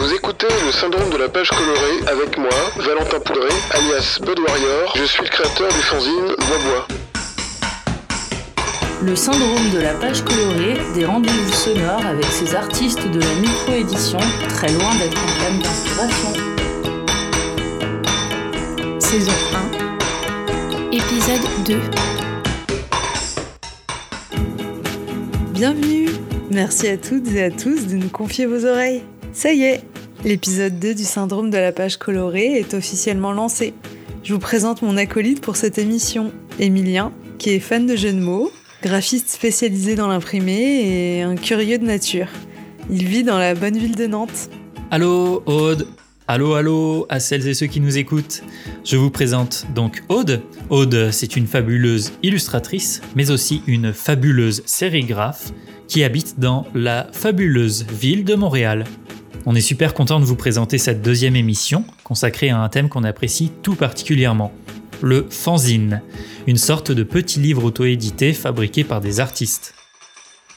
Vous écoutez le syndrome de la page colorée avec moi, Valentin Poudré, alias Bud Warrior. Je suis le créateur du fanzine Bois Le syndrome de la page colorée, des rendez-vous sonores avec ces artistes de la micro-édition, très loin d'être en gamme d'inspiration. Saison 1, épisode 2. Bienvenue Merci à toutes et à tous de nous confier vos oreilles. Ça y est, l'épisode 2 du syndrome de la page colorée est officiellement lancé. Je vous présente mon acolyte pour cette émission, Emilien, qui est fan de jeux de mots, graphiste spécialisé dans l'imprimé et un curieux de nature. Il vit dans la bonne ville de Nantes. Allô Aude Allô, allô à celles et ceux qui nous écoutent. Je vous présente donc Aude. Aude, c'est une fabuleuse illustratrice, mais aussi une fabuleuse sérigraphe qui habite dans la fabuleuse ville de Montréal. On est super content de vous présenter cette deuxième émission consacrée à un thème qu'on apprécie tout particulièrement, le fanzine, une sorte de petit livre auto-édité fabriqué par des artistes.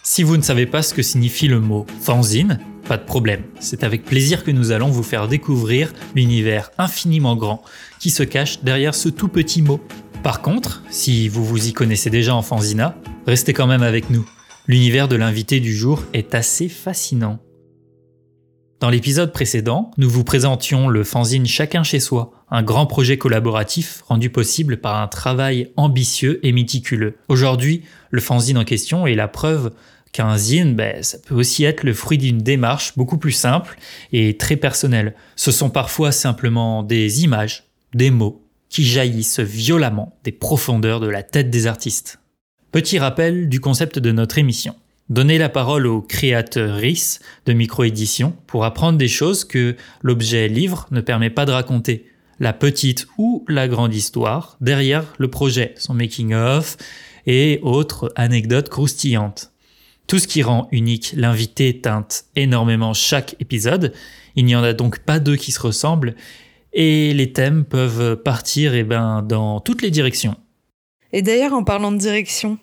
Si vous ne savez pas ce que signifie le mot fanzine, pas de problème, c'est avec plaisir que nous allons vous faire découvrir l'univers infiniment grand qui se cache derrière ce tout petit mot. Par contre, si vous vous y connaissez déjà en fanzina, restez quand même avec nous. L'univers de l'invité du jour est assez fascinant. Dans l'épisode précédent, nous vous présentions le fanzine Chacun chez soi, un grand projet collaboratif rendu possible par un travail ambitieux et méticuleux. Aujourd'hui, le fanzine en question est la preuve qu'un zine, ben, ça peut aussi être le fruit d'une démarche beaucoup plus simple et très personnelle. Ce sont parfois simplement des images, des mots, qui jaillissent violemment des profondeurs de la tête des artistes. Petit rappel du concept de notre émission. Donner la parole aux créateurs RIS de micro-édition pour apprendre des choses que l'objet livre ne permet pas de raconter. La petite ou la grande histoire derrière le projet, son making-of et autres anecdotes croustillantes. Tout ce qui rend unique l'invité teinte énormément chaque épisode. Il n'y en a donc pas deux qui se ressemblent et les thèmes peuvent partir eh ben, dans toutes les directions. Et d'ailleurs, en parlant de direction,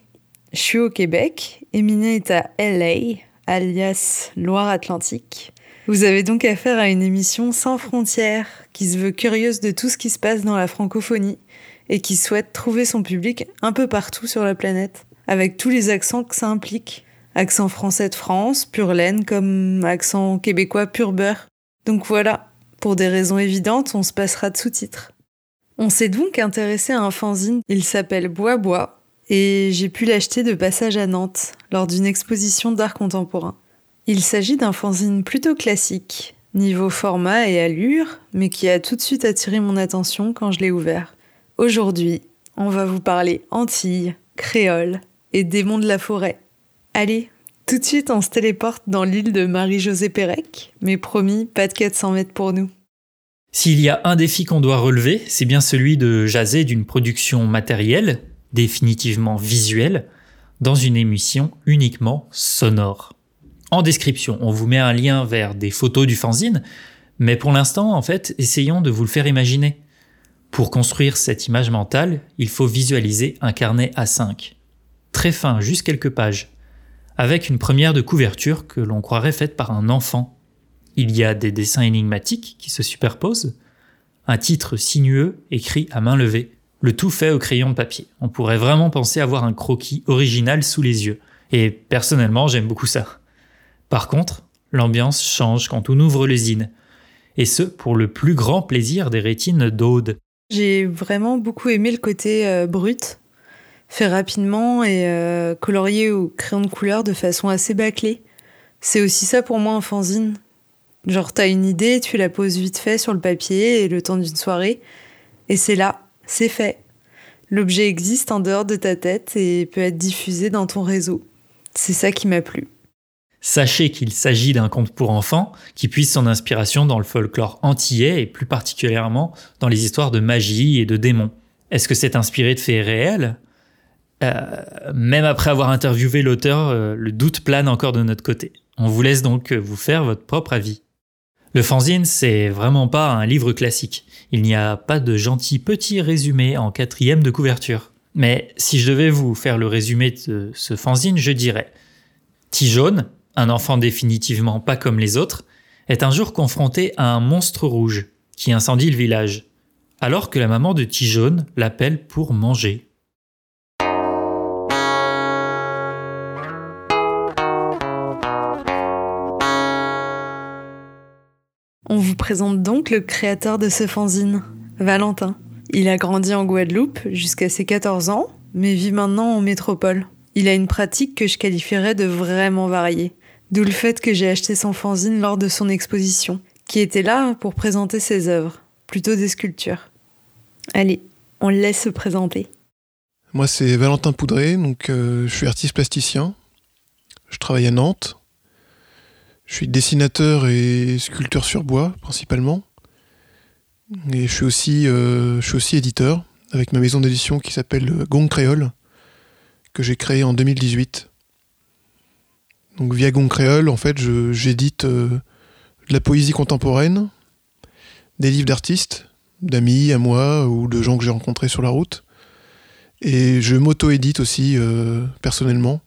je suis au Québec, Émilie est à LA, alias Loire-Atlantique. Vous avez donc affaire à une émission sans frontières, qui se veut curieuse de tout ce qui se passe dans la francophonie et qui souhaite trouver son public un peu partout sur la planète, avec tous les accents que ça implique. Accent français de France, pur laine, comme accent québécois pur beurre. Donc voilà, pour des raisons évidentes, on se passera de sous-titres. On s'est donc intéressé à un fanzine, il s'appelle Bois Bois, et j'ai pu l'acheter de passage à Nantes, lors d'une exposition d'art contemporain. Il s'agit d'un fanzine plutôt classique, niveau format et allure, mais qui a tout de suite attiré mon attention quand je l'ai ouvert. Aujourd'hui, on va vous parler Antilles, créole et démons de la forêt. Allez, tout de suite on se téléporte dans l'île de Marie-Josée Pérec, mais promis, pas de 400 mètres pour nous. S'il y a un défi qu'on doit relever, c'est bien celui de jaser d'une production matérielle, définitivement visuelle, dans une émission uniquement sonore. En description, on vous met un lien vers des photos du fanzine, mais pour l'instant, en fait, essayons de vous le faire imaginer. Pour construire cette image mentale, il faut visualiser un carnet A5. Très fin, juste quelques pages, avec une première de couverture que l'on croirait faite par un enfant il y a des dessins énigmatiques qui se superposent, un titre sinueux écrit à main levée, le tout fait au crayon de papier. On pourrait vraiment penser avoir un croquis original sous les yeux. Et personnellement, j'aime beaucoup ça. Par contre, l'ambiance change quand on ouvre l'usine. Et ce, pour le plus grand plaisir des rétines d'Aude. J'ai vraiment beaucoup aimé le côté euh, brut, fait rapidement et euh, colorié au crayon de couleur de façon assez bâclée. C'est aussi ça pour moi un fanzine. Genre, t'as une idée, tu la poses vite fait sur le papier et le temps d'une soirée, et c'est là, c'est fait. L'objet existe en dehors de ta tête et peut être diffusé dans ton réseau. C'est ça qui m'a plu. Sachez qu'il s'agit d'un conte pour enfants qui puise son inspiration dans le folklore antillais et plus particulièrement dans les histoires de magie et de démons. Est-ce que c'est inspiré de faits réels? Euh, Même après avoir interviewé l'auteur, euh, le doute plane encore de notre côté. On vous laisse donc vous faire votre propre avis. Le fanzine, c'est vraiment pas un livre classique. Il n'y a pas de gentil petit résumé en quatrième de couverture. Mais si je devais vous faire le résumé de ce fanzine, je dirais T jaune, un enfant définitivement pas comme les autres, est un jour confrontée à un monstre rouge qui incendie le village, alors que la maman de Tijaune l'appelle pour manger. On vous présente donc le créateur de ce fanzine, Valentin. Il a grandi en Guadeloupe jusqu'à ses 14 ans, mais vit maintenant en métropole. Il a une pratique que je qualifierais de vraiment variée, d'où le fait que j'ai acheté son fanzine lors de son exposition, qui était là pour présenter ses œuvres, plutôt des sculptures. Allez, on laisse se présenter. Moi, c'est Valentin Poudré, donc euh, je suis artiste plasticien. Je travaille à Nantes. Je suis dessinateur et sculpteur sur bois, principalement. Et je suis aussi, euh, je suis aussi éditeur, avec ma maison d'édition qui s'appelle Gong Créole, que j'ai créée en 2018. Donc via Gong Créole, en fait, j'édite euh, de la poésie contemporaine, des livres d'artistes, d'amis à moi ou de gens que j'ai rencontrés sur la route. Et je m'auto-édite aussi euh, personnellement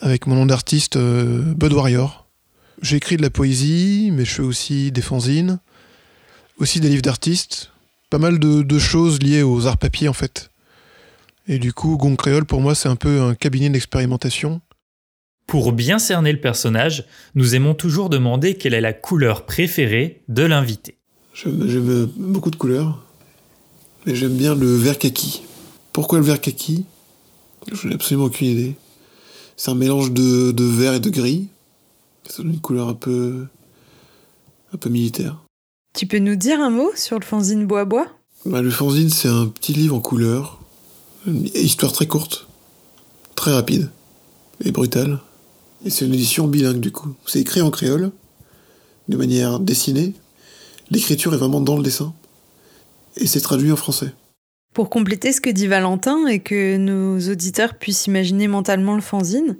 avec mon nom d'artiste Bud Warrior. J'écris de la poésie, mais je fais aussi des fanzines, aussi des livres d'artistes, pas mal de, choses liées aux arts papier en fait. Et du coup, Gong Créole pour moi c'est un peu un cabinet d'expérimentation. Pour bien cerner le personnage, nous aimons toujours demander quelle est la couleur préférée de l'invité. J'aime beaucoup de couleurs, mais j'aime bien le vert kaki. Pourquoi le vert kaki? Je n'ai absolument aucune idée. C'est un mélange de, vert et de gris. Ça donne une couleur un peu, un peu militaire. Tu peux nous dire un mot sur le fanzine Bois Bois? Bah, Le fanzine, c'est un petit livre en couleur. Une histoire très courte, très rapide et brutale. Et c'est une édition bilingue du coup. C'est écrit en créole, de manière dessinée, l'écriture est vraiment dans le dessin. Et c'est traduit en français. Pour compléter ce que dit Valentin et que nos auditeurs puissent imaginer mentalement le fanzine,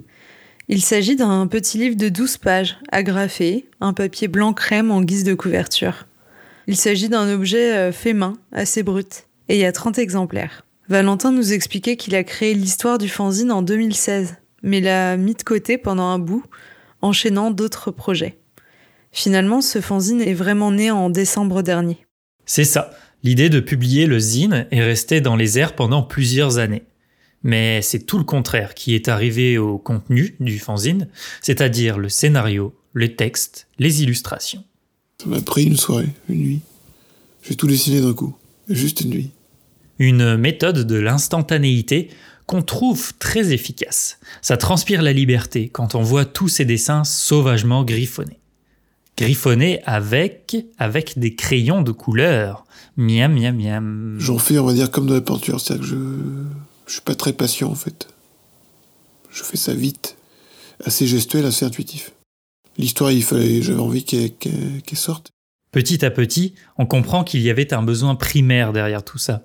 il s'agit d'un petit livre de 12 pages, agrafé, un papier blanc crème en guise de couverture. Il s'agit d'un objet euh, fait main, assez brut, et il y a 30 exemplaires. Valentin nous expliquait qu'il a créé l'histoire du fanzine en 2016, mais l'a mis de côté pendant un bout, enchaînant d'autres projets. Finalement, ce fanzine est vraiment né en décembre dernier. C'est ça. L'idée de publier le zine est restée dans les airs pendant plusieurs années. Mais c'est tout le contraire qui est arrivé au contenu du fanzine, c'est-à-dire le scénario, les textes, les illustrations. Ça m'a pris une soirée, une nuit. J'ai tout dessiné d'un coup, juste une nuit. Une méthode de l'instantanéité qu'on trouve très efficace. Ça transpire la liberté quand on voit tous ces dessins sauvagement griffonnés griffonné avec, avec des crayons de couleur. Miam, miam, miam. J'en fais, on va dire, comme de la peinture. C'est-à-dire que je, je suis pas très patient, en fait. Je fais ça vite, assez gestuel, assez intuitif. L'histoire, il fallait, j'avais envie qu'elle sorte. Petit à petit, on comprend qu'il y avait un besoin primaire derrière tout ça.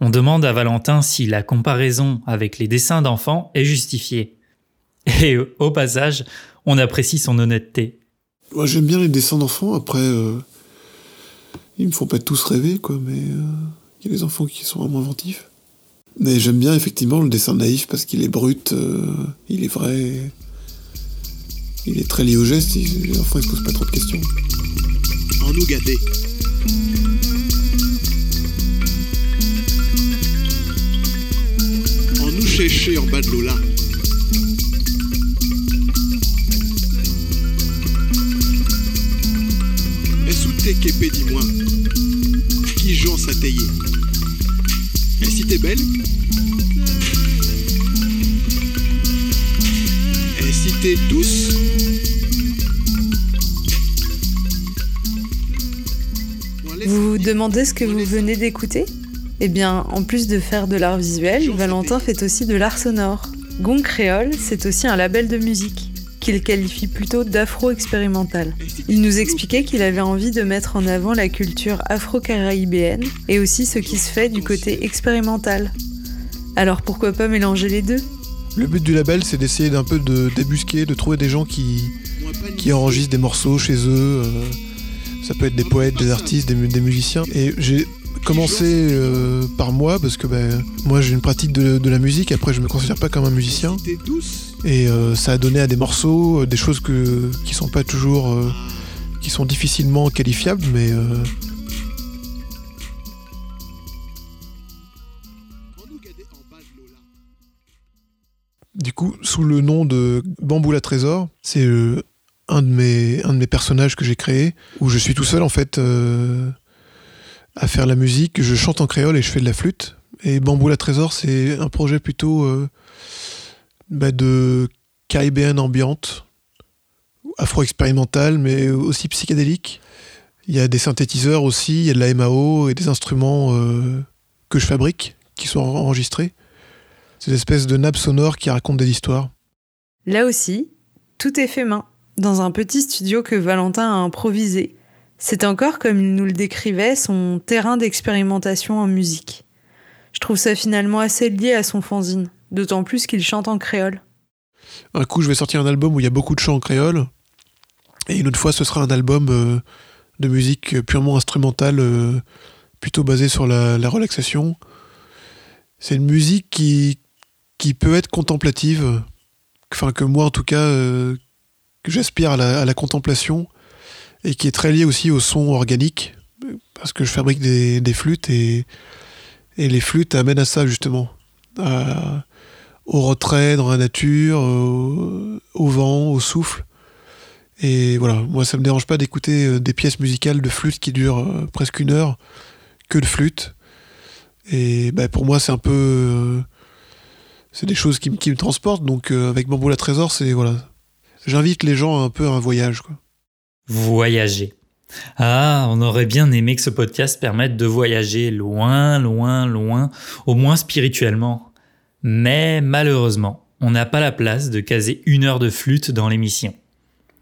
On demande à Valentin si la comparaison avec les dessins d'enfants est justifiée. Et au passage, on apprécie son honnêteté. Moi, j'aime bien les dessins d'enfants. Après, euh, ils me font pas tous rêver, quoi, mais euh, il y a des enfants qui sont vraiment inventifs. Mais j'aime bien effectivement le dessin naïf parce qu'il est brut, euh, il est vrai, il est très lié au geste. les enfants ils se posent pas trop de questions. En nous gâter. En nous chercher en bas de là. t'es qu'épée, dis-moi. Qui j'en s'attayer Et si t'es belle. Et si t'es douce. Vous vous demandez ce que vous venez d'écouter? Eh bien, en plus de faire de l'art visuel, Valentin fait aussi de l'art sonore. Gong Créole, c'est aussi un label de musique qu'il qualifie plutôt d'afro-expérimental. Il nous expliquait qu'il avait envie de mettre en avant la culture afro-caribéenne et aussi ce qui se fait du côté expérimental. Alors pourquoi pas mélanger les deux? Le but du label, c'est d'essayer d'un peu de débusquer, de trouver des gens qui, qui enregistrent des morceaux chez eux. Euh, ça peut être des poètes, des artistes, des, musiciens. Et j'ai commencé euh, par moi parce que ben, moi j'ai une pratique de, la musique. Après, je me considère pas comme un musicien. Et euh, ça a donné à des morceaux euh, des choses qui sont pas toujours qui sont difficilement qualifiables, mais euh, du coup, sous le nom de Bamboula Trésor, c'est euh, un, de mes, un de mes personnages que j'ai créé, où je suis tout seul en fait euh, à faire la musique. Je chante en créole et je fais de la flûte. Et Bamboula Trésor, c'est un projet plutôt euh, bah, de caribéenne ambiante, afro-expérimentale, mais aussi psychédélique. Il y a des synthétiseurs aussi, il y a de la MAO et des instruments euh, que je fabrique, qui sont enregistrés. C'est une espèce de nappe sonore qui raconte des histoires. Là aussi, tout est fait main, dans un petit studio que Valentin a improvisé. C'est encore, comme il nous le décrivait, son terrain d'expérimentation en musique. Je trouve ça finalement assez lié à son fanzine, d'autant plus qu'il chante en créole. Un coup, je vais sortir un album où il y a beaucoup de chants en créole, et une autre fois, ce sera un album euh, de musique purement instrumentale, euh, plutôt basé sur la, la relaxation. C'est une musique qui, peut être contemplative, enfin que moi en tout cas, euh, j'aspire à la, contemplation, et qui est très liée aussi au son organique, parce que je fabrique des, flûtes, et les flûtes amènent à ça justement, au retrait dans la nature, au, au vent, au souffle. Et voilà, moi ça me dérange pas d'écouter euh, des pièces musicales de flûte qui durent euh, presque une heure, que de flûte. Et bah, pour moi c'est un peu... euh, c'est des choses qui, me- qui me transportent, donc euh, avec Bamboula Trésor, c'est... Voilà. J'invite les gens un peu à un voyage, quoi. Voyager. Ah, on aurait bien aimé que ce podcast permette de voyager loin, loin, loin, au moins spirituellement. Mais malheureusement, on n'a pas la place de caser une heure de flûte dans l'émission.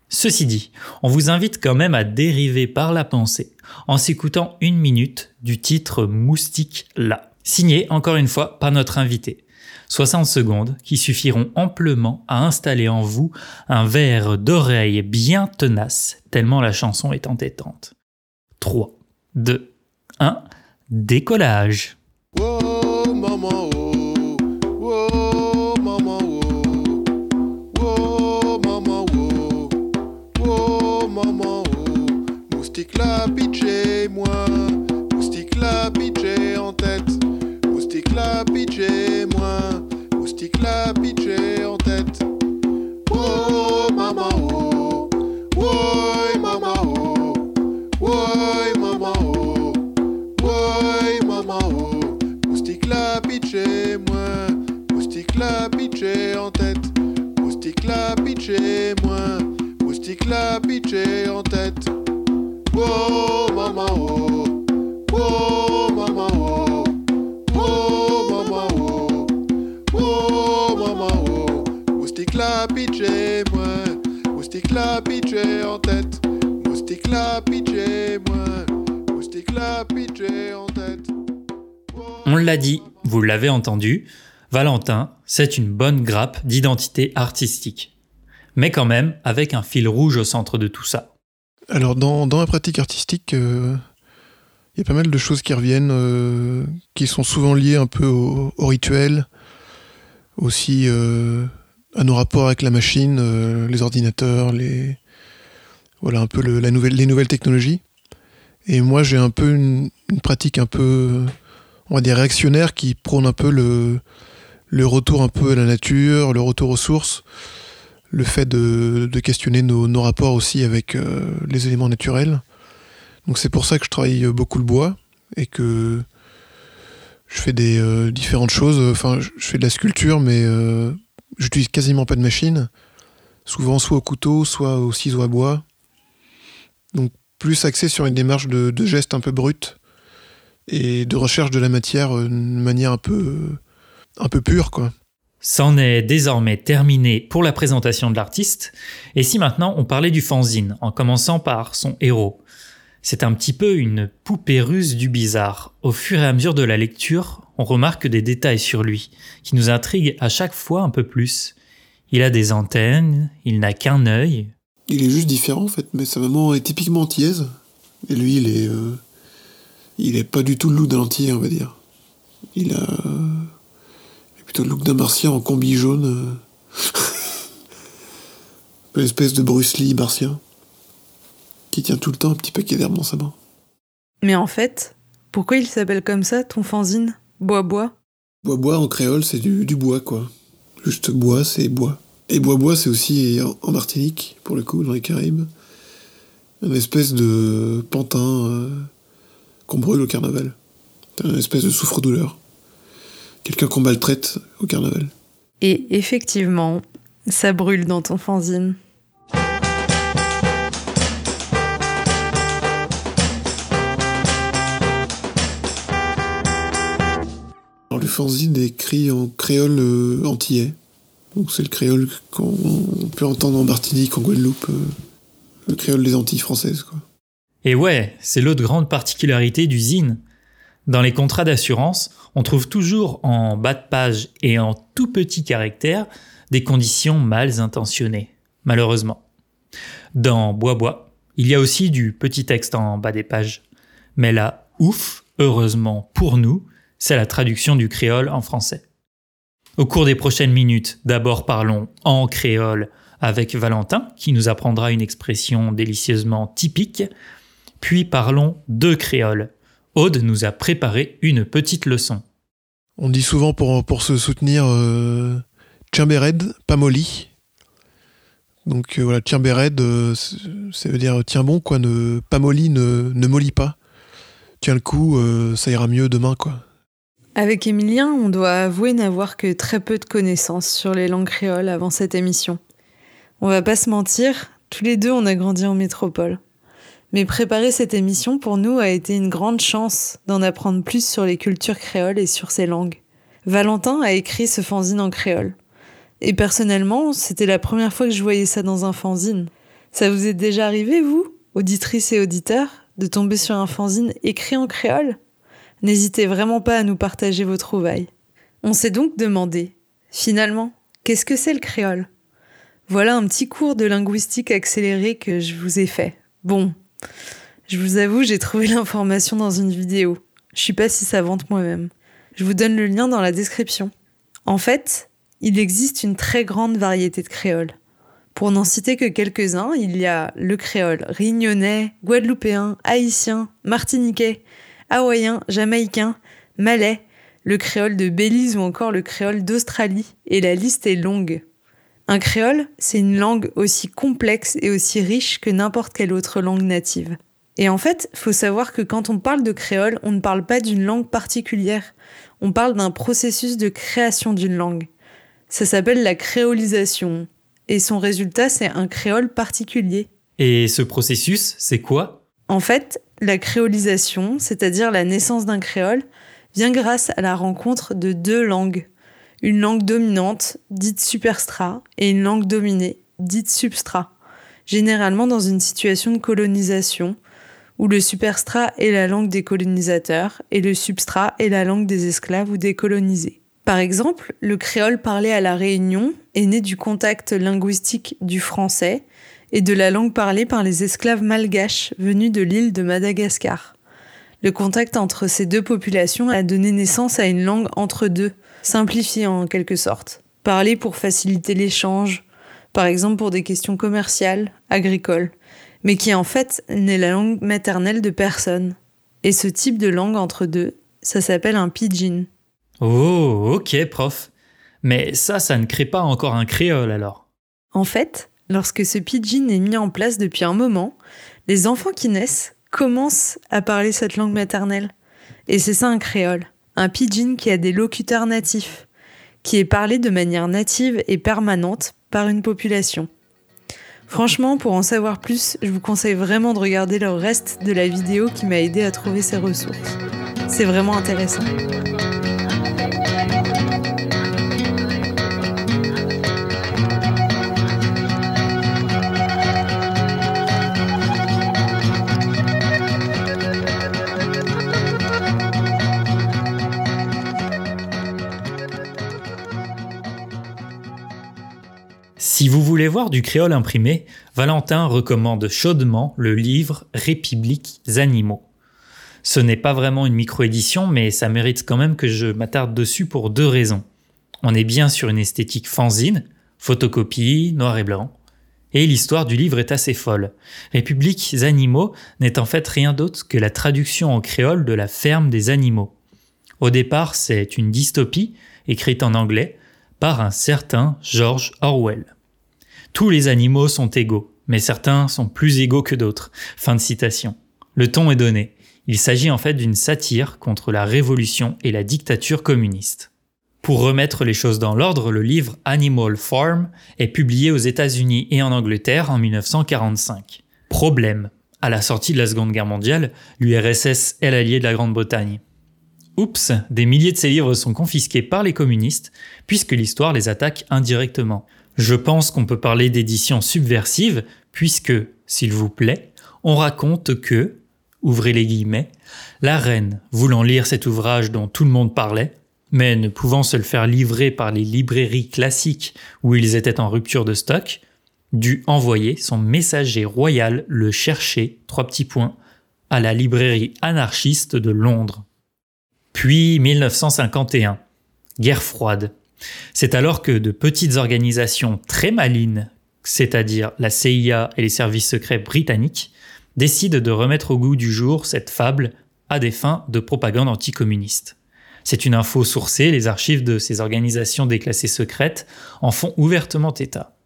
Ceci dit, on vous invite quand même à dériver par la pensée en s'écoutant une minute du titre Moustique là, signé encore une fois par notre invité. 60 secondes qui suffiront amplement à installer en vous un verre d'oreille bien tenace, tellement la chanson est entêtante. 3, 2, 1, décollage. C'est une bonne grappe d'identité artistique. Mais quand même, avec un fil rouge au centre de tout ça. Alors, dans, ma pratique artistique, euh, il y a pas mal de choses qui reviennent, euh, qui sont souvent liées un peu au, rituel, aussi euh, à nos rapports avec la machine, euh, les ordinateurs, les voilà un peu la les nouvelles technologies. Et moi, j'ai un peu une, une pratique un peu, on va dire réactionnaire, qui prône un peu le, le retour un peu à la nature, le retour aux sources, le fait de, questionner nos, rapports aussi avec euh, les éléments naturels. Donc c'est pour ça que je travaille beaucoup le bois et que je fais des euh, différentes choses. Enfin, je fais de la sculpture, mais euh, j'utilise quasiment pas de machine. Souvent soit au couteau, soit au ciseau à bois. Donc plus axé sur une démarche de, gestes un peu brut et de recherche de la matière euh, d'une manière un peu, un peu pure, quoi. C'en est désormais terminé pour la présentation de l'artiste, et si maintenant on parlait du fanzine, en commençant par son héros. C'est un petit peu une poupée russe du bizarre. Au fur et à mesure de la lecture, on remarque des détails sur lui, qui nous intriguent à chaque fois un peu plus. Il a des antennes, il n'a qu'un œil, Il est juste différent en fait, mais sa maman est typiquement antillaise. Et lui, il est. euh, il est pas du tout le d'un antillais, on va dire. Il a. plutôt le look d'un martien en combi jaune. euh. Une espèce de Bruce Lee martien. qui tient tout le temps un petit paquet d'herbes dans sa main. Mais en fait, pourquoi il s'appelle comme ça, ton fanzine? Bois-bois Bois-bois en créole, c'est du, du bois, quoi. Juste bois, c'est bois. Et bois-bois, c'est aussi en, en Martinique, pour le coup, dans les Caraïbes, une espèce de pantin euh, qu'on brûle au carnaval. C'est une espèce de souffre-douleur. Quelqu'un qu'on maltraite au carnaval. Et effectivement, ça brûle dans ton fanzine. Alors, le fanzine est écrit en créole euh, antillais. Donc c'est le créole qu'on peut entendre en Martinique, en Guadeloupe. euh, le créole des Antilles françaises, quoi. Et ouais, c'est l'autre grande particularité du zine. Dans les contrats d'assurance, on trouve toujours en bas de page et en tout petit caractère des conditions mal intentionnées, malheureusement. Dans Bois Bois, il y a aussi du petit texte en bas des pages. Mais là, ouf, heureusement pour nous, c'est la traduction du créole en français. Au cours des prochaines minutes, d'abord parlons en créole avec Valentin, qui nous apprendra une expression délicieusement typique, puis parlons de créole. Aude nous a préparé une petite leçon. On dit souvent pour, pour se soutenir euh, Tchimbered, pas molly. Donc euh, voilà, Tchimbered, euh, ça veut dire tiens bon, quoi, ne, pas molly, ne, ne molly pas. Tiens le coup, euh, ça ira mieux demain, quoi. Avec Emilien, on doit avouer n'avoir que très peu de connaissances sur les langues créoles avant cette émission. On va pas se mentir, tous les deux on a grandi en métropole. Mais préparer cette émission pour nous a été une grande chance d'en apprendre plus sur les cultures créoles et sur ces langues. Valentin a écrit ce fanzine en créole. Et personnellement, c'était la première fois que je voyais ça dans un fanzine. Ça vous est déjà arrivé, vous, auditrices et auditeurs, de tomber sur un fanzine écrit en créole? N'hésitez vraiment pas à nous partager vos trouvailles. On s'est donc demandé, finalement, qu'est-ce que c'est le créole? Voilà un petit cours de linguistique accéléré que je vous ai fait. Bon, je vous avoue, j'ai trouvé l'information dans une vidéo. Je suis pas si savante moi-même. Je vous donne le lien dans la description. En fait, il existe une très grande variété de créoles. Pour n'en citer que quelques-uns, il y a le créole réunionnais, guadeloupéen, haïtien, martiniquais, hawaïen, jamaïcain, malais, le créole de Belize ou encore le créole d'Australie, et la liste est longue. Un créole, c'est une langue aussi complexe et aussi riche que n'importe quelle autre langue native. Et en fait, faut savoir que quand on parle de créole, on ne parle pas d'une langue particulière, on parle d'un processus de création d'une langue. Ça s'appelle la créolisation, et son résultat, c'est un créole particulier. Et ce processus, c'est quoi? En fait, la créolisation, c'est-à-dire la naissance d'un créole, vient grâce à la rencontre de deux langues. Une langue dominante, dite superstrat, et une langue dominée, dite substrat. Généralement dans une situation de colonisation, où le superstrat est la langue des colonisateurs et le substrat est la langue des esclaves ou des colonisés. Par exemple, le créole parlé à la Réunion est né du contact linguistique du français et de la langue parlée par les esclaves malgaches venus de l'île de Madagascar. Le contact entre ces deux populations a donné naissance à une langue entre deux, simplifiée en quelque sorte, parlée pour faciliter l'échange, par exemple pour des questions commerciales, agricoles, mais qui en fait n'est la langue maternelle de personne. Et ce type de langue entre deux, ça s'appelle un pidgin. Oh, ok, prof. Mais ça, ça ne crée pas encore un créole alors. En fait, lorsque ce pidgin est mis en place depuis un moment, les enfants qui naissent commencent à parler cette langue maternelle. Et c'est ça un créole, un pidgin qui a des locuteurs natifs, qui est parlé de manière native et permanente par une population. Franchement, pour en savoir plus, je vous conseille vraiment de regarder le reste de la vidéo qui m'a aidé à trouver ces ressources. C'est vraiment intéressant. Si vous voulez voir du créole imprimé, Valentin recommande chaudement le livre Républiques animaux. Ce n'est pas vraiment une micro-édition, mais ça mérite quand même que je m'attarde dessus pour deux raisons. On est bien sur une esthétique fanzine, photocopie, noir et blanc, Et l'histoire du livre est assez folle. Républiques animaux n'est en fait rien d'autre que la traduction en créole de la ferme des animaux. Au départ, c'est une dystopie, écrite en anglais, par un certain George Orwell. Tous les animaux sont égaux, mais certains sont plus égaux que d'autres. Fin de citation. Le ton est donné. Il s'agit en fait d'une satire contre la révolution et la dictature communiste. Pour remettre les choses dans l'ordre, le livre Animal Farm est publié aux États-Unis et en Angleterre en 1945. Problème. À la sortie de la Seconde Guerre mondiale, l'URSS est l'allié de la Grande-Bretagne. Oups, des milliers de ces livres sont confisqués par les communistes, puisque l'histoire les attaque indirectement. Je pense qu'on peut parler d'édition subversive, puisque, s'il vous plaît, on raconte que, ouvrez les guillemets, la reine, voulant lire cet ouvrage dont tout le monde parlait, mais ne pouvant se le faire livrer par les librairies classiques où ils étaient en rupture de stock, dut envoyer son messager royal le chercher, trois petits points, à la librairie anarchiste de Londres. Puis 1951, guerre froide. C'est alors que de petites organisations très malines, c'est-à-dire la CIA et les services secrets britanniques, décident de remettre au goût du jour cette fable à des fins de propagande anticommuniste. C'est une info sourcée, les archives de ces organisations déclassées secrètes en font ouvertement état.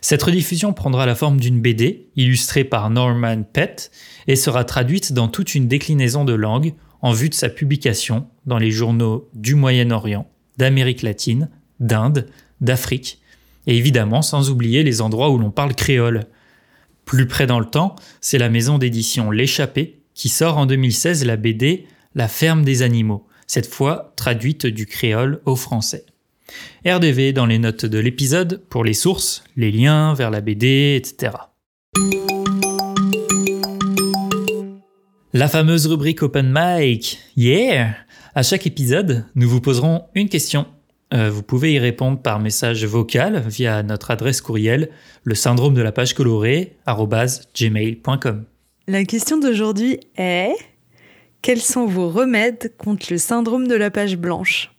Cette rediffusion prendra la forme d'une BD illustrée par Norman Pett et sera traduite dans toute une déclinaison de langues en vue de sa publication dans les journaux du Moyen-Orient, d'Amérique latine, d'Inde, d'Afrique, et évidemment sans oublier les endroits où l'on parle créole. Plus près dans le temps, c'est la maison d'édition L'échappée qui sort en 2016 la BD La ferme des animaux, cette fois traduite du créole au français. RDV dans les notes de l'épisode pour les sources, les liens vers la BD, etc. La fameuse rubrique Open Mic, yeah À chaque épisode, nous vous poserons une question. Euh, vous pouvez y répondre par message vocal via notre adresse courriel, le syndrome de la page colorée. La question d'aujourd'hui est quels sont vos remèdes contre le syndrome de la page blanche?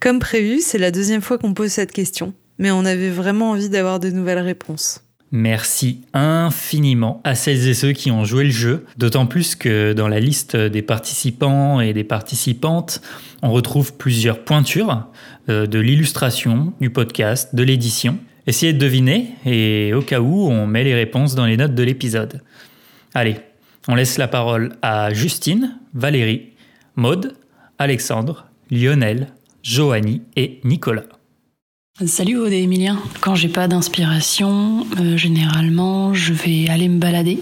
Comme prévu, c'est la deuxième fois qu'on pose cette question, mais on avait vraiment envie d'avoir de nouvelles réponses. Merci infiniment à celles et ceux qui ont joué le jeu, d'autant plus que dans la liste des participants et des participantes, on retrouve plusieurs pointures euh, de l'illustration, du podcast, de l'édition. Essayez de deviner et au cas où, on met les réponses dans les notes de l'épisode. Allez, on laisse la parole à Justine, Valérie, Maude, Alexandre, Lionel, Joanie et Nicolas. Salut Aude et Emilien. Quand j'ai pas d'inspiration, euh, généralement je vais aller me balader.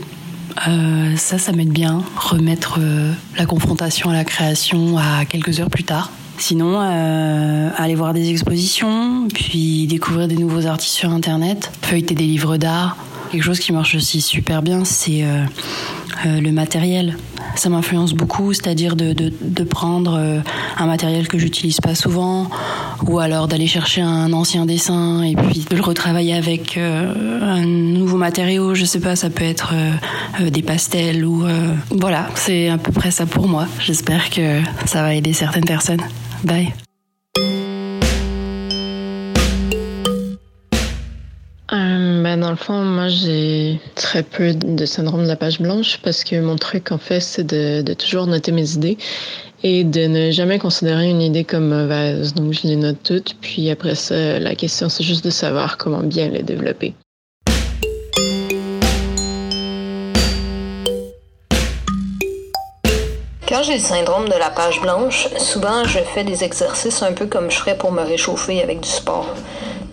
Euh, ça, ça m'aide bien. Remettre euh, la confrontation à la création à quelques heures plus tard. Sinon, aller voir des expositions, puis découvrir des nouveaux artistes sur Internet, feuilleter des livres d'art. Quelque chose qui marche aussi super bien, c'est euh, le matériel. Ça m'influence beaucoup, c'est-à-dire de, prendre euh, un matériel que j'utilise pas souvent, ou alors d'aller chercher un ancien dessin et puis de le retravailler avec euh, un nouveau matériau. Je sais pas, ça peut être des pastels ou voilà. C'est à peu près ça pour moi. J'espère que ça va aider certaines personnes. Bye. Ben, dans le fond, moi, j'ai très peu de syndrome de la page blanche parce que mon truc, en fait, c'est de, toujours noter mes idées et de ne jamais considérer une idée comme mauvaise. Donc, je les note toutes. Puis après ça, la question, c'est juste de savoir comment bien les développer. Quand j'ai le syndrome de la page blanche, souvent je fais des exercices un peu comme je ferais pour me réchauffer avec du sport.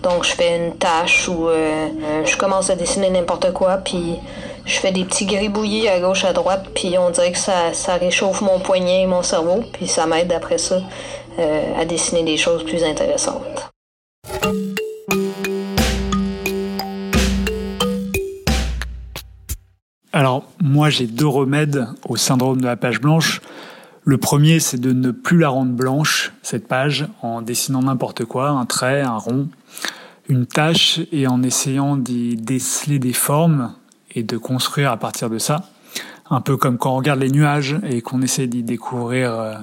Donc, je fais une tâche où euh, je commence à dessiner n'importe quoi, puis je fais des petits gribouillis à gauche, à droite, puis on dirait que ça, réchauffe mon poignet et mon cerveau, puis ça m'aide après ça euh, à dessiner des choses plus intéressantes. Alors, moi, j'ai deux remèdes au syndrome de la page blanche. Le premier, c'est de ne plus la rendre blanche, cette page, en dessinant n'importe quoi, un trait, un rond, une tâche, et en essayant d'y déceler des formes et de construire à partir de ça. Un peu comme quand on regarde les nuages et qu'on essaie d'y découvrir euh,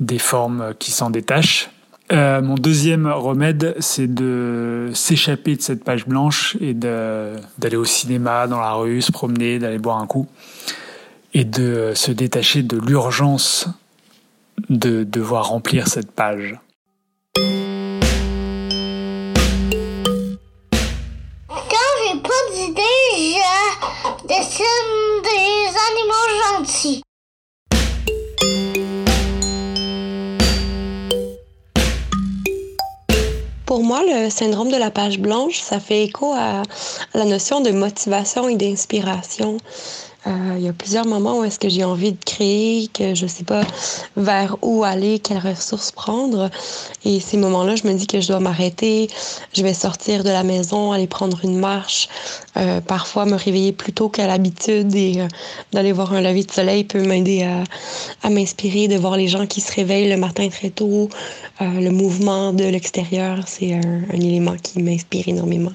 des formes qui s'en détachent. Euh, mon deuxième remède, c'est de s'échapper de cette page blanche et d'aller au cinéma, dans la rue, se promener, d'aller boire un coup et de se détacher de l'urgence de devoir remplir cette page. Pour moi, le syndrome de la page blanche, ça fait écho à, la notion de motivation et d'inspiration. Euh, il y a plusieurs moments où est-ce que j'ai envie de créer, que je sais pas vers où aller, quelles ressources prendre. Et ces moments-là, je me dis que je dois m'arrêter, je vais sortir de la maison, aller prendre une marche, euh, parfois me réveiller plus tôt qu'à l'habitude et euh, d'aller voir un lever de soleil peut m'aider à, m'inspirer, de voir les gens qui se réveillent le matin très tôt. le mouvement de l'extérieur, c'est un élément qui m'inspire énormément.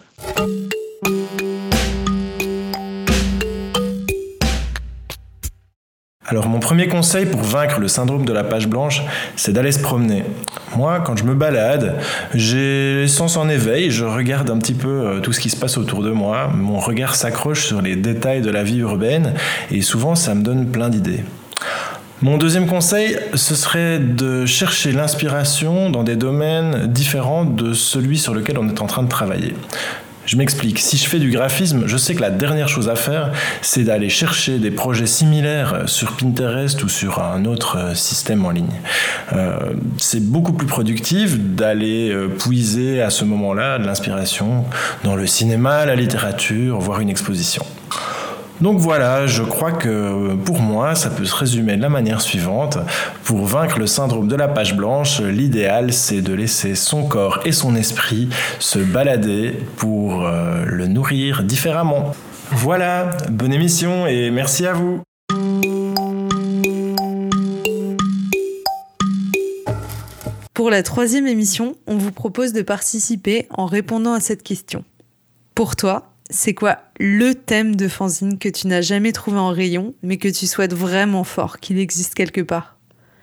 Alors mon premier conseil pour vaincre le syndrome de la page blanche, c'est d'aller se promener. Moi, quand je me balade, j'ai sens en éveil, je regarde un petit peu euh, tout ce qui se passe autour de moi, mon regard s'accroche sur les détails de la vie urbaine et souvent ça me donne plein d'idées. Mon deuxième conseil, ce serait de chercher l'inspiration dans des domaines différents de celui sur lequel on est en train de travailler. Je m'explique. Si je fais du graphisme, je sais que la dernière chose à faire, c'est d'aller chercher des projets similaires sur Pinterest ou sur un autre euh, système en ligne. Euh, c'est beaucoup plus productif d'aller euh, puiser à ce moment-là de l'inspiration dans le cinéma, la littérature, voire une exposition. Donc voilà, je crois que pour moi, ça peut se résumer de la manière suivante. Pour vaincre le syndrome de la page blanche, l'idéal, c'est de laisser son corps et son esprit se balader pour euh, le nourrir différemment. Voilà, bonne émission et merci à vous. Pour la troisième émission, on vous propose de participer en répondant à cette question. Pour toi, c'est quoi le thème de fanzine que tu n'as jamais trouvé en rayon, mais que tu souhaites vraiment fort qu'il existe quelque part?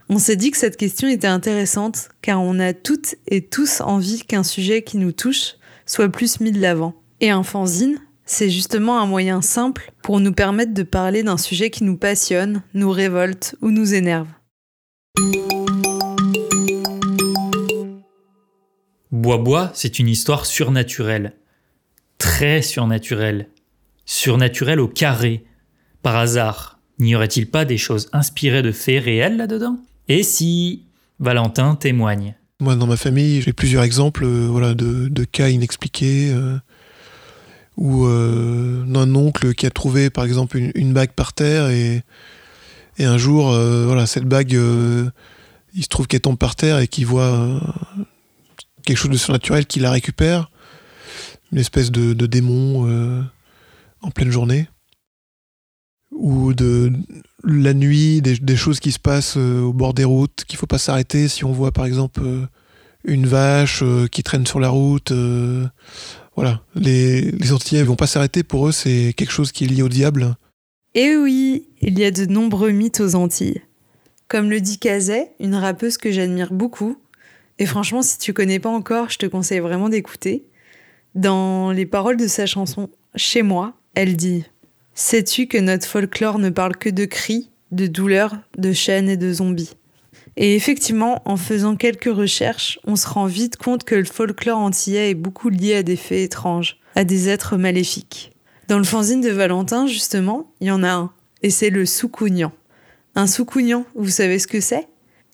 On s'est dit que cette question était intéressante, car on a toutes et tous envie qu'un sujet qui nous touche soit plus mis de l'avant. Et un fanzine, c'est justement un moyen simple pour nous permettre de parler d'un sujet qui nous passionne, nous révolte ou nous énerve. Bois Bois, c'est une histoire surnaturelle très surnaturel. Surnaturel au carré. Par hasard, n'y aurait-il pas des choses inspirées de faits réels là-dedans? Et si Valentin témoigne? Moi, dans ma famille, j'ai plusieurs exemples euh, voilà, de, cas inexpliqués. Euh, ou euh, oncle qui a trouvé, par exemple, une, bague par terre et, et un jour, voilà, cette bague, il se trouve qu'elle tombe par terre et qu'il voit quelque chose de surnaturel qui la récupère une espèce de, démon euh, en pleine journée ou de la nuit, des, choses qui se passent euh, au bord des routes, qu'il faut pas s'arrêter si on voit par exemple euh, une vache qui traîne sur la route. voilà, les, les Antillais vont pas s'arrêter, pour eux c'est quelque chose qui est lié au diable. Et oui, il y a de nombreux mythes aux Antilles. Comme le dit Kazet, une rappeuse que j'admire beaucoup, et franchement si tu connais pas encore, je te conseille vraiment d'écouter. Dans les paroles de sa chanson Chez moi, elle dit Sais-tu que notre folklore ne parle que de cris, de douleurs, de chaînes et de zombies? Et effectivement, en faisant quelques recherches, on se rend vite compte que le folklore antillais est beaucoup lié à des faits étranges, à des êtres maléfiques. Dans le fanzine de Valentin, justement, il y en a un, et c'est le soukounian. Un soukounian, vous savez ce que c'est?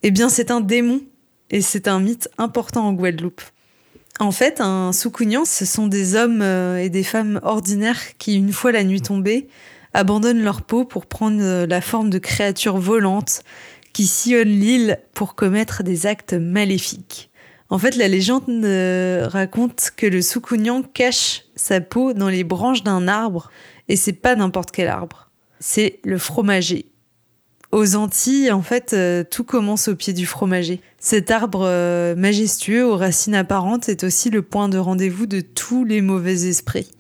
Eh bien, c'est un démon, et c'est un mythe important en Guadeloupe. En fait, un soukounian, ce sont des hommes euh, et des femmes ordinaires qui, une fois la nuit tombée, abandonnent leur peau pour prendre euh, la forme de créatures volantes qui sillonnent l'île pour commettre des actes maléfiques. En fait, la légende euh, raconte que le soukounian cache sa peau dans les branches d'un arbre, et c'est pas n'importe quel arbre. C'est le fromager. Aux Antilles, en fait, euh, tout commence au pied du fromager. Cet arbre euh, majestueux aux racines apparentes est aussi le point de rendez-vous de tous les mauvais esprits.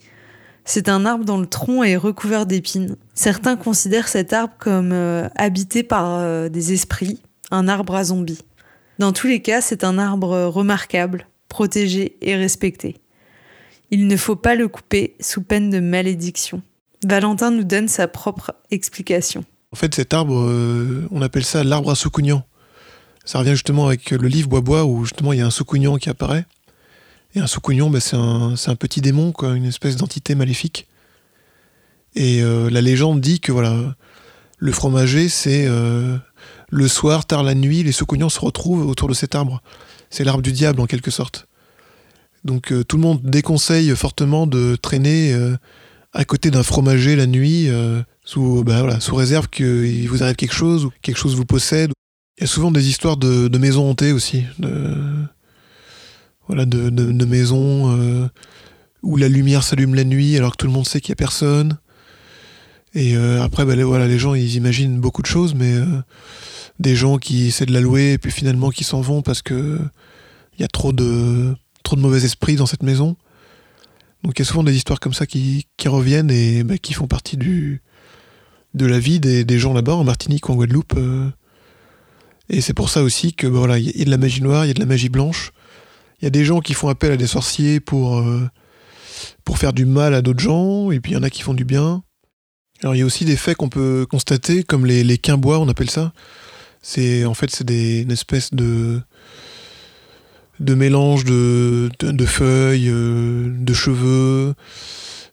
C'est un arbre dont le tronc est recouvert d'épines. Certains considèrent cet arbre comme euh, habité par des esprits, un arbre à zombies. Dans tous les cas, c'est un arbre remarquable, protégé et respecté. Il ne faut pas le couper sous peine de malédiction. Valentin nous donne sa propre explication. En fait, cet arbre, euh, on appelle ça l'arbre à soucougnan. Ça revient justement avec le livre Bois-Bois où justement il y a un soucougnan qui apparaît. Et un soucougnan, bah, c'est un, petit démon, quoi, une espèce d'entité maléfique. Et euh, la légende dit que voilà, le fromager, c'est euh, le soir, tard la nuit, les soucougnons se retrouvent autour de cet arbre. C'est l'arbre du diable en quelque sorte. Donc tout le monde déconseille fortement de traîner à côté d'un fromager la nuit sous, bah, voilà, sous réserve qu'il vous arrive quelque chose ou quelque chose vous possède. Il y a souvent des histoires de, maisons hantées aussi. De, voilà, de, de maisons où la lumière s'allume la nuit alors que tout le monde sait qu'il n'y a personne. Et euh, après, bah, les, voilà, les gens, ils imaginent beaucoup de choses, mais euh, des gens qui essaient de la louer et puis finalement qui s'en vont parce que il y a trop de, trop de mauvais esprits dans cette maison. Donc il y a souvent des histoires comme ça qui, qui reviennent et bah, qui font partie du, de la vie des, gens là-bas, en Martinique ou en Guadeloupe. Euh. Et c'est pour ça aussi que bah, voilà, il y a de la magie noire, il y a de la magie blanche. Il y a des gens qui font appel à des sorciers pour, pour faire du mal à d'autres gens, et puis il y en a qui font du bien. Alors il y a aussi des faits qu'on peut constater, comme les, quimbois, on appelle ça. C'est en fait c'est une espèce de de mélange de, de, feuilles, euh, de cheveux,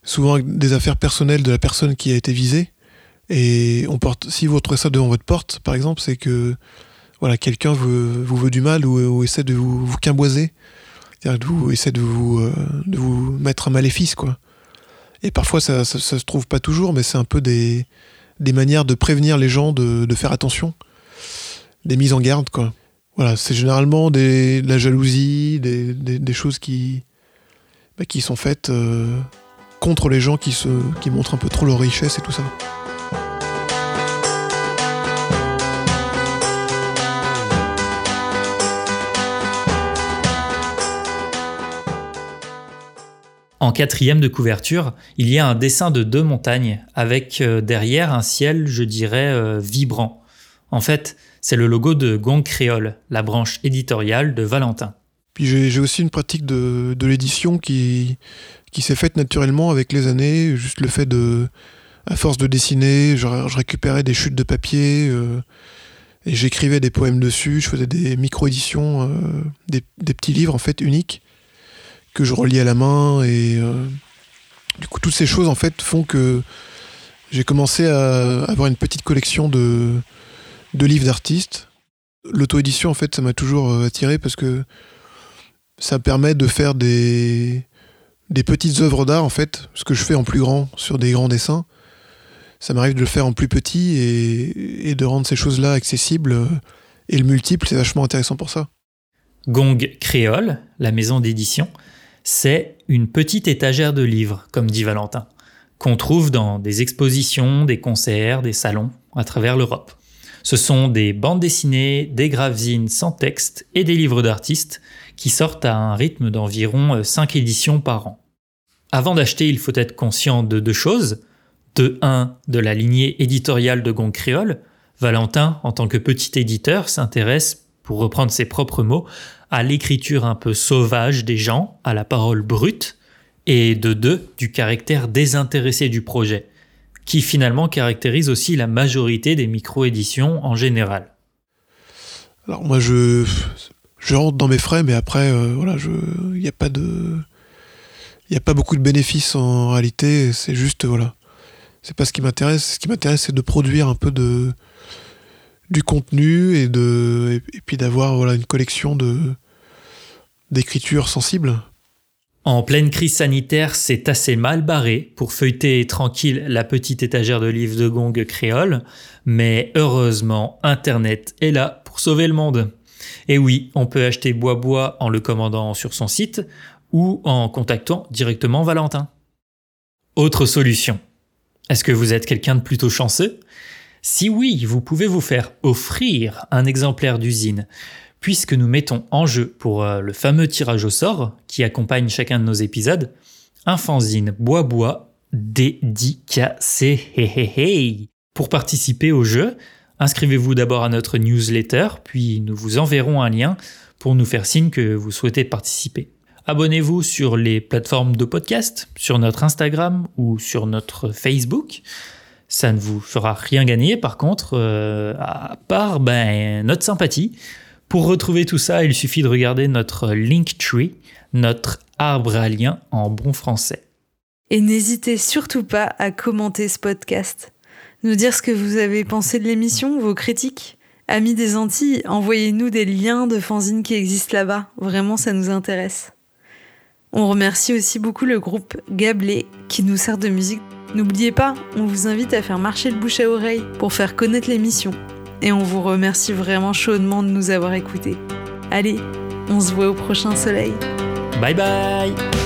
souvent des affaires personnelles de la personne qui a été visée. Et on porte, si vous retrouvez ça devant votre porte, par exemple, c'est que voilà, quelqu'un vous, veut du mal ou, essaie de vous, vous quimboiser, c'est-à-dire de essaie de vous, euh, de vous mettre un maléfice, quoi. Et parfois, ça, ça, se trouve pas toujours, mais c'est un peu des, manières de prévenir les gens de, faire attention, des mises en garde, quoi. Voilà, c'est généralement de la jalousie, des choses qui, bah, qui sont faites euh, contre les gens qui, se, qui montrent un peu trop leur richesse et tout ça. En quatrième de couverture, il y a un dessin de deux montagnes avec euh, derrière un ciel, je dirais, euh, vibrant. En fait, c'est le logo de Gong Créole, la branche éditoriale de Valentin. Puis j'ai aussi une pratique de, l'édition qui, qui s'est faite naturellement avec les années, juste le fait de, à force de dessiner, je, récupérais des chutes de papier euh, et j'écrivais des poèmes dessus, je faisais des micro-éditions, des, des, petits livres en fait uniques que je relis à la main et euh, du coup toutes ces choses en fait font que j'ai commencé à avoir une petite collection de, de livres d'artistes. L'auto-édition en fait ça m'a toujours euh, attiré parce que ça permet de faire des, des petites œuvres d'art en fait, ce que je fais en plus grand sur des grands dessins. Ça m'arrive de le faire en plus petit et, et de rendre ces choses-là accessibles. Et le multiple, c'est vachement intéressant pour ça. Gong Créole, la maison d'édition, c'est une petite étagère de livres, comme dit Valentin, qu'on trouve dans des expositions, des concerts, des salons à travers l'Europe. Ce sont des bandes dessinées, des gravines sans texte et des livres d'artistes qui sortent à un rythme d'environ 5 éditions par an. Avant d'acheter, il faut être conscient de deux choses. De 1, de la lignée éditoriale de Gong Créole. Valentin, en tant que petit éditeur, s'intéresse, pour reprendre ses propres mots, à l'écriture un peu sauvage des gens, à la parole brute, et de deux, du caractère désintéressé du projet, qui finalement caractérise aussi la majorité des micro-éditions en général. Alors moi je, rentre dans mes frais, mais après euh, voilà, il n'y a pas de, il a pas beaucoup de bénéfices en réalité. C'est juste voilà, c'est pas ce qui m'intéresse. Ce qui m'intéresse, c'est de produire un peu de du contenu et de et puis d'avoir voilà une collection de d'écriture sensible en pleine crise sanitaire, c'est assez mal barré pour feuilleter tranquille la petite étagère de livres de gong créole, mais heureusement, Internet est là pour sauver le monde. Et oui, on peut acheter Bois Bois en le commandant sur son site ou en contactant directement Valentin. Autre solution. Est-ce que vous êtes quelqu'un de plutôt chanceux? Si oui, vous pouvez vous faire offrir un exemplaire d'usine puisque nous mettons en jeu pour euh, le fameux tirage au sort qui accompagne chacun de nos épisodes, un fanzine bois-bois dédicacé. Pour participer au jeu, Inscrivez-vous d'abord à notre newsletter, puis nous vous enverrons un lien pour nous faire signe que vous souhaitez participer. Abonnez-vous sur les plateformes de podcast, sur notre Instagram ou sur notre Facebook. Ça ne vous fera rien gagner, par contre, euh, à part ben, notre sympathie. Pour retrouver tout ça, il suffit de regarder notre Linktree, notre arbre à en bon français. Et n'hésitez surtout pas à commenter ce podcast. Nous dire ce que vous avez pensé de l'émission, vos critiques. Amis des Antilles, envoyez-nous des liens de fanzines qui existent là-bas. Vraiment, ça nous intéresse. On remercie aussi beaucoup le groupe Gablé qui nous sert de musique. N'oubliez pas, on vous invite à faire marcher le bouche à oreille pour faire connaître l'émission. Et on vous remercie vraiment chaudement de nous avoir écoutés. Allez, on se voit au prochain soleil. Bye bye